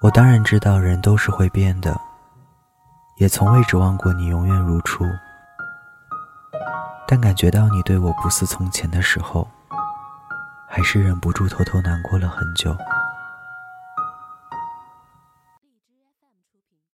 我当然知道人都是会变的也从未指望过你永远如初。但感觉到你对我不似从前的时候还是忍不住偷偷难过了很久。